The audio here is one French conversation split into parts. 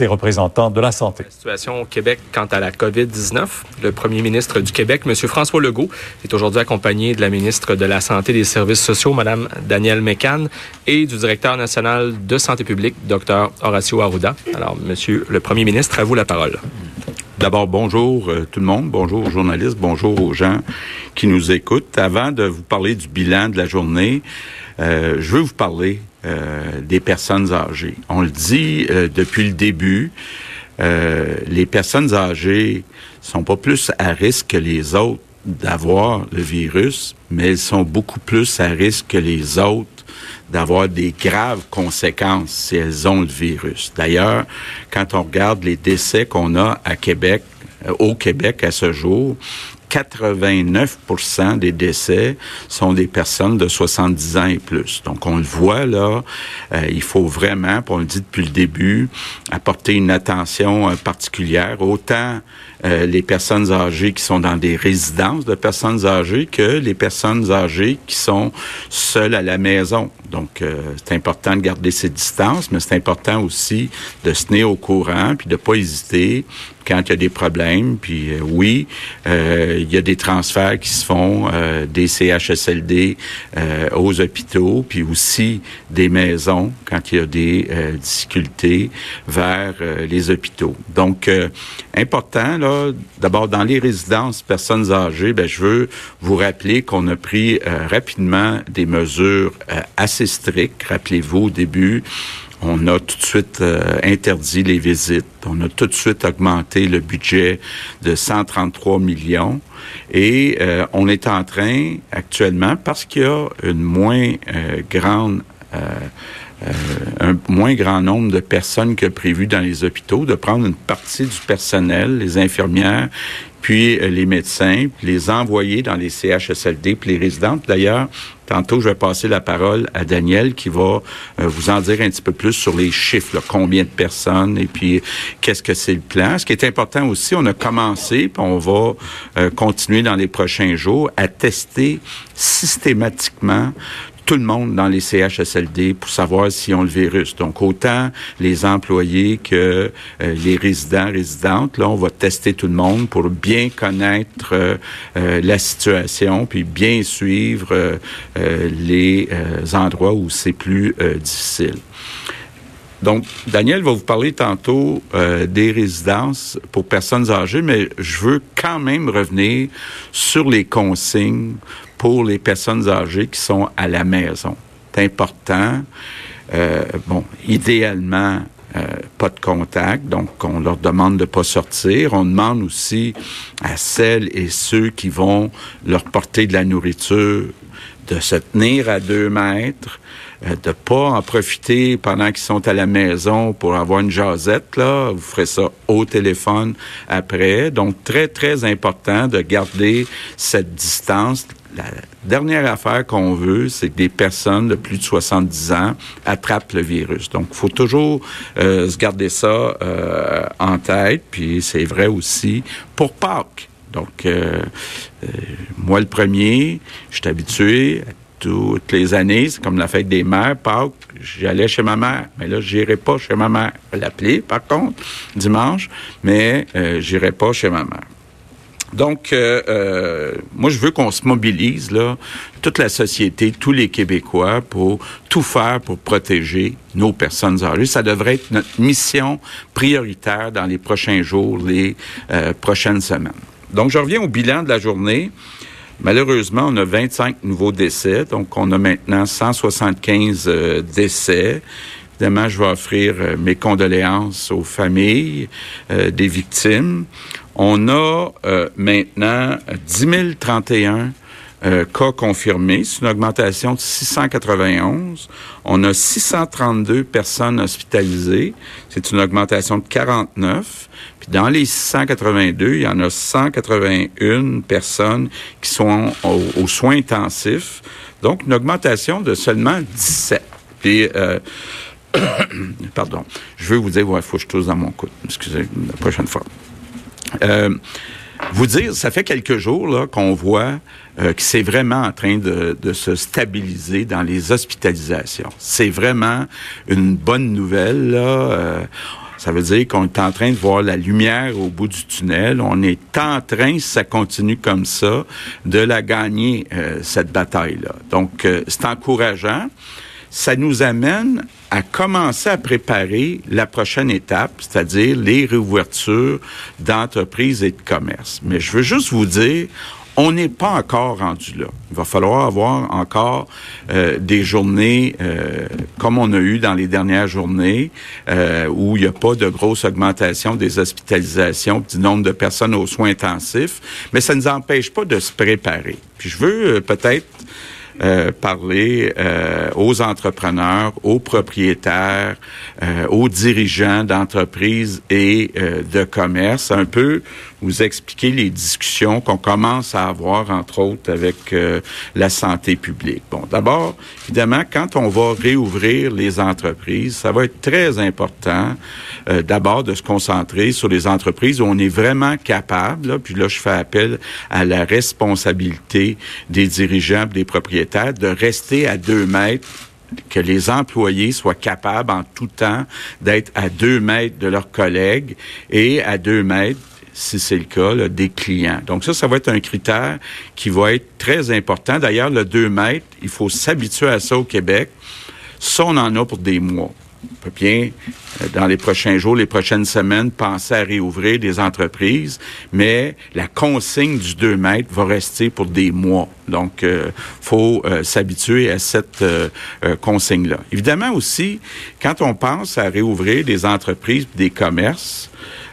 les représentants de la santé. La situation au Québec quant à la COVID-19. Le premier ministre du Québec, M. François Legault, est aujourd'hui accompagné de la ministre de la Santé et des Services sociaux, Mme Danielle Mécan, et du directeur national de santé publique, Dr. Horacio Arruda. Alors, Monsieur le premier ministre, à vous la parole. D'abord, bonjour euh, tout le monde, bonjour aux journalistes, bonjour aux gens qui nous écoutent. Avant de vous parler du bilan de la journée, euh, je veux vous parler euh, des personnes âgées. On le dit euh, depuis le début, euh, les personnes âgées sont pas plus à risque que les autres d'avoir le virus, mais elles sont beaucoup plus à risque que les autres d'avoir des graves conséquences si elles ont le virus. D'ailleurs, quand on regarde les décès qu'on a à Québec, au Québec à ce jour, 89% des décès sont des personnes de 70 ans et plus. Donc, on le voit là, euh, il faut vraiment, on le dit depuis le début, apporter une attention euh, particulière, autant euh, les personnes âgées qui sont dans des résidences de personnes âgées que les personnes âgées qui sont seules à la maison. Donc, c'est important de garder ces distances, mais c'est important aussi de se tenir au courant, puis de pas hésiter quand il y a des problèmes. Puis oui, euh, il y a des transferts qui se font euh, des CHSLD euh, aux hôpitaux, puis aussi des maisons quand il y a des difficultés vers les hôpitaux. Donc, important, là, d'abord dans les résidences personnes âgées, ben, je veux vous rappeler qu'on a pris rapidement des mesures assez strictes. Rappelez-vous au début, on a tout de suite euh, interdit les visites. On a tout de suite augmenté le budget de 133 millions. Et euh, on est en train actuellement, parce qu'il y a une moins euh, grande un moins grand nombre de personnes que prévu dans les hôpitaux, de prendre une partie du personnel, les infirmières, puis les médecins, puis les envoyer dans les CHSLD, puis les résidentes. D'ailleurs, Tantôt, je vais passer la parole à Daniel qui va euh, vous en dire un petit peu plus sur les chiffres, combien de personnes et puis qu'est-ce que c'est le plan. Ce qui est important aussi, on a commencé, puis on va euh, continuer dans les prochains jours à tester systématiquement tout le monde dans les CHSLD pour savoir s'ils ont le virus. Donc, autant les employés que euh, les résidents, résidentes, là, on va tester tout le monde pour bien connaître euh, euh, la situation, puis bien suivre les endroits où c'est plus difficile. Donc, Daniel va vous parler tantôt des résidences pour personnes âgées, mais je veux quand même revenir sur les consignes pour les personnes âgées qui sont à la maison. C'est important. Euh, bon, idéalement, euh, pas de contact, donc on leur demande de pas sortir. On demande aussi à celles et ceux qui vont leur porter de la nourriture de se tenir à deux mètres, euh, de pas en profiter pendant qu'ils sont à la maison pour avoir une jasette, là. Vous ferez ça au téléphone après. Donc, très, très important de garder cette distance la dernière affaire qu'on veut, c'est que des personnes de plus de 70 ans attrapent le virus. Donc, il faut toujours euh, se garder ça euh, en tête. Puis, c'est vrai aussi pour Pâques. Donc, euh, moi, le premier, je suis habitué toutes les années, c'est comme la fête des mères, Pâques, j'allais chez ma mère. Mais là, j'irai pas chez ma mère. L'appeler, par contre, dimanche, mais j'irai pas chez ma mère. Donc, euh, euh, moi, je veux qu'on se mobilise, là, toute la société, tous les Québécois, pour tout faire pour protéger nos personnes âgées. Ça devrait être notre mission prioritaire dans les prochains jours, les euh, prochaines semaines. Donc, je reviens au bilan de la journée. Malheureusement, on a 25 nouveaux décès, donc on a maintenant 175 décès. Évidemment, je vais offrir mes condoléances aux familles des victimes. On a euh, maintenant 10 031 euh, cas confirmés. C'est une augmentation de 691. On a 632 personnes hospitalisées. C'est une augmentation de 49. Puis dans les 682, il y en a 181 personnes qui sont aux, soins intensifs. Donc, une augmentation de seulement 17. Puis, euh, pardon, je veux vous dire, il faut que je tousse dans mon coude. Excusez, la prochaine fois. Euh, vous dire, ça fait quelques jours là, qu'on voit euh, que c'est vraiment en train de, de, se stabiliser dans les hospitalisations. C'est vraiment une bonne nouvelle. Là. Euh, ça veut dire qu'on est en train de voir la lumière au bout du tunnel. On est en train, si ça continue comme ça, de la gagner, euh, cette bataille-là. Donc, c'est encourageant ça nous amène à commencer à préparer la prochaine étape, c'est-à-dire les réouvertures d'entreprises et de commerces. Mais je veux juste vous dire, on n'est pas encore rendu là. Il va falloir avoir encore euh, des journées euh, comme on a eu dans les dernières journées, euh, où il n'y a pas de grosse augmentation des hospitalisations, du nombre de personnes aux soins intensifs, mais ça ne nous empêche pas de se préparer. Puis je veux peut-être euh, parler euh, aux entrepreneurs, aux propriétaires, euh, aux dirigeants d'entreprises et de commerce, un peu vous expliquer les discussions qu'on commence à avoir, entre autres, avec la santé publique. Bon, d'abord, évidemment, quand on va réouvrir les entreprises, ça va être très important, d'abord, de se concentrer sur les entreprises où on est vraiment capable, puis là, je fais appel à la responsabilité des dirigeants, des propriétaires, de rester à deux mètres que les employés soient capables en tout temps d'être à deux mètres de leurs collègues et à deux mètres si c'est le cas, des clients. Donc ça, ça va être un critère qui va être très important. D'ailleurs, le deux mètres, il faut s'habituer à ça au Québec. Ça, on en a pour des mois. On peut bien, euh, dans les prochains jours, les prochaines semaines, penser à réouvrir des entreprises, mais la consigne du 2 mètres va rester pour des mois. Donc, il euh, faut euh, s'habituer à cette consigne-là. Évidemment aussi, quand on pense à réouvrir des entreprises, des commerces,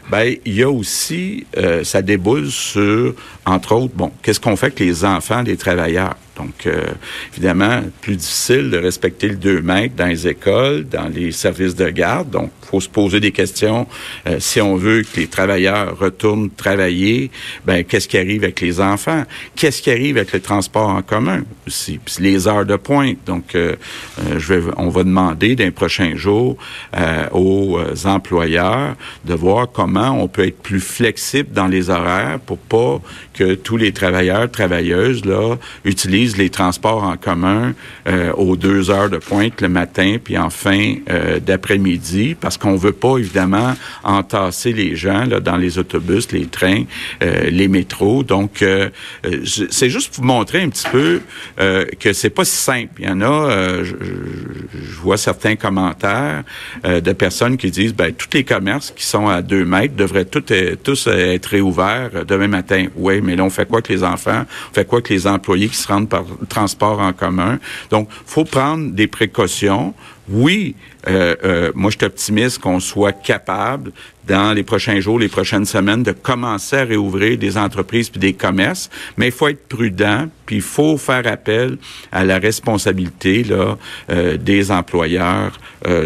ben il y a aussi, ça déboule sur, entre autres, bon, qu'est-ce qu'on fait avec les enfants des travailleurs? Donc, euh, évidemment, plus difficile de respecter le 2 mètres dans les écoles, dans les services de garde. Donc, faut se poser des questions. Euh, si on veut que les travailleurs retournent travailler, ben qu'est-ce qui arrive avec les enfants? Qu'est-ce qui arrive avec le transport en commun aussi? Les heures de pointe. Donc, euh, je vais, on va demander d'un prochain jour aux employeurs de voir comment on peut être plus flexible dans les horaires pour pas que tous les travailleurs, travailleuses, là, utilisent les transports en commun euh, aux deux heures de pointe le matin, puis en fin euh, d'après-midi, parce qu'on veut pas évidemment entasser les gens là, dans les autobus, les trains, euh, les métros. Donc, c'est juste pour vous montrer un petit peu que c'est pas si simple. Il y en a, je, vois certains commentaires de personnes qui disent, ben tous les commerces qui sont à deux mètres devraient tous, tous être réouverts demain matin. Oui, mais là on fait quoi que les enfants, on fait quoi que les employés qui se rendent par transport en commun. Donc, faut prendre des précautions. Oui, euh, euh, moi, je suis optimiste qu'on soit capable, dans les prochains jours, les prochaines semaines, de commencer à réouvrir des entreprises puis des commerces, mais il faut être prudent, puis il faut faire appel à la responsabilité là, euh, des employeurs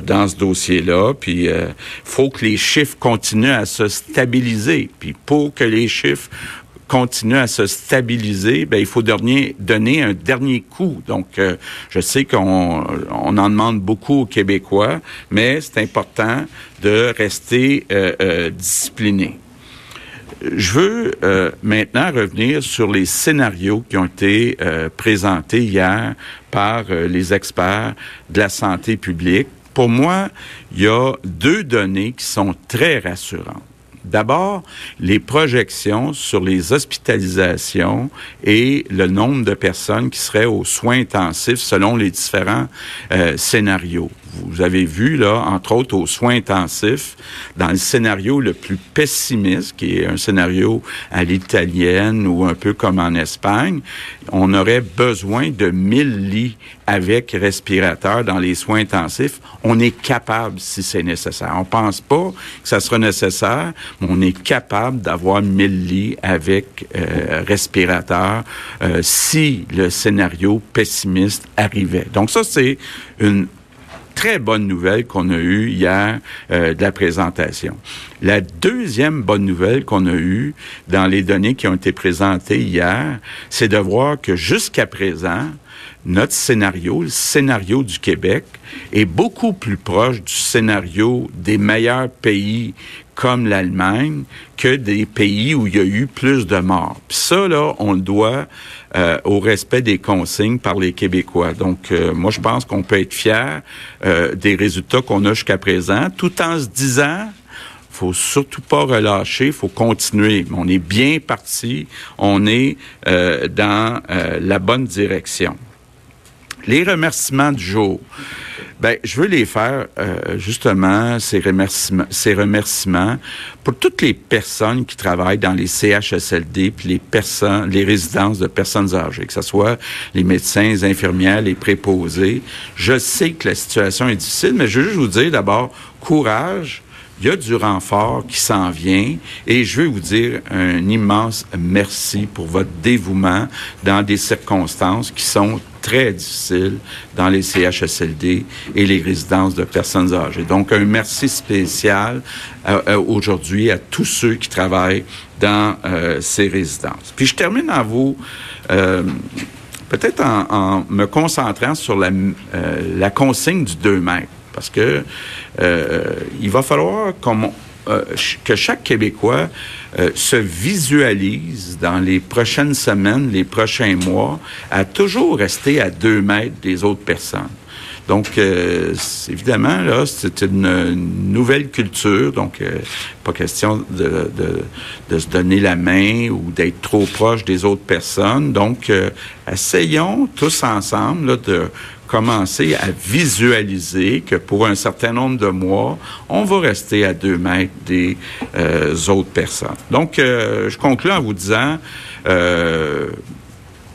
dans ce dossier-là, puis il faut que les chiffres continuent à se stabiliser, puis pour que les chiffres continue à se stabiliser, ben, il faut donner, donner un dernier coup. Donc, euh, je sais qu'on on en demande beaucoup aux Québécois, mais c'est important de rester euh, euh, discipliné. Je veux maintenant revenir sur les scénarios qui ont été présentés hier par les experts de la santé publique. Pour moi, il y a deux données qui sont très rassurantes. D'abord, les projections sur les hospitalisations et le nombre de personnes qui seraient aux soins intensifs selon les différents euh, scénarios. Vous avez vu, là, entre autres aux soins intensifs, dans le scénario le plus pessimiste, qui est un scénario à l'italienne ou un peu comme en Espagne, on aurait besoin de 1000 lits avec respirateur dans les soins intensifs. On est capable si c'est nécessaire. On pense pas que ça sera nécessaire, mais on est capable d'avoir 1000 lits avec euh, respirateur euh, si le scénario pessimiste arrivait. Donc ça, c'est une très bonne nouvelle qu'on a eue hier euh, de la présentation. La deuxième bonne nouvelle qu'on a eue dans les données qui ont été présentées hier, c'est de voir que jusqu'à présent, notre scénario, le scénario du Québec, est beaucoup plus proche du scénario des meilleurs pays comme l'Allemagne que des pays où il y a eu plus de morts. Ça, là, on le doit euh, au respect des consignes par les Québécois. Donc, euh, moi, je pense qu'on peut être fier euh, des résultats qu'on a jusqu'à présent, tout en se disant faut surtout pas relâcher, faut continuer. On est bien parti, on est dans la bonne direction. Les remerciements du jour. Ben, je veux les faire euh, justement ces remerciements, ces remerciements pour toutes les personnes qui travaillent dans les CHSLD puis les personnes, les résidences de personnes âgées, que ce soit les médecins, les infirmières, les préposés. Je sais que la situation est difficile, mais je veux juste vous dire d'abord courage. Il y a du renfort qui s'en vient et je veux vous dire un immense merci pour votre dévouement dans des circonstances qui sont très difficile dans les CHSLD et les résidences de personnes âgées. Donc, un merci spécial euh, euh, aujourd'hui à tous ceux qui travaillent dans euh, ces résidences. Puis, je termine en vous peut-être en, me concentrant sur la, la consigne du 2 mètres, parce que il va falloir euh, que chaque Québécois euh, se visualise dans les prochaines semaines, les prochains mois, à toujours rester à deux mètres des autres personnes. Donc, euh, évidemment, là, c'est une, nouvelle culture. Donc, pas question de, se donner la main ou d'être trop proche des autres personnes. Donc, essayons tous ensemble de commencer à visualiser que pour un certain nombre de mois, on va rester à deux mètres des euh, autres personnes. Donc, euh, je conclue en vous disant, euh,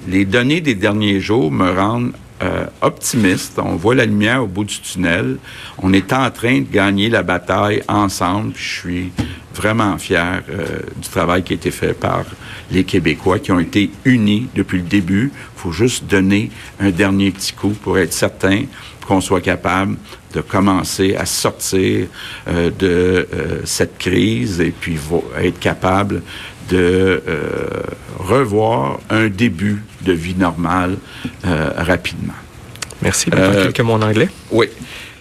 les données des derniers jours me rendent optimiste. On voit la lumière au bout du tunnel. On est en train de gagner la bataille ensemble. Je suis vraiment fier du travail qui a été fait par les Québécois qui ont été unis depuis le début. Il faut juste donner un dernier petit coup pour être certain qu'on soit capable de commencer à sortir euh, de euh, cette crise et puis être capable de euh, revoir un début de vie normale rapidement. Merci. quelques mots en anglais? Oui.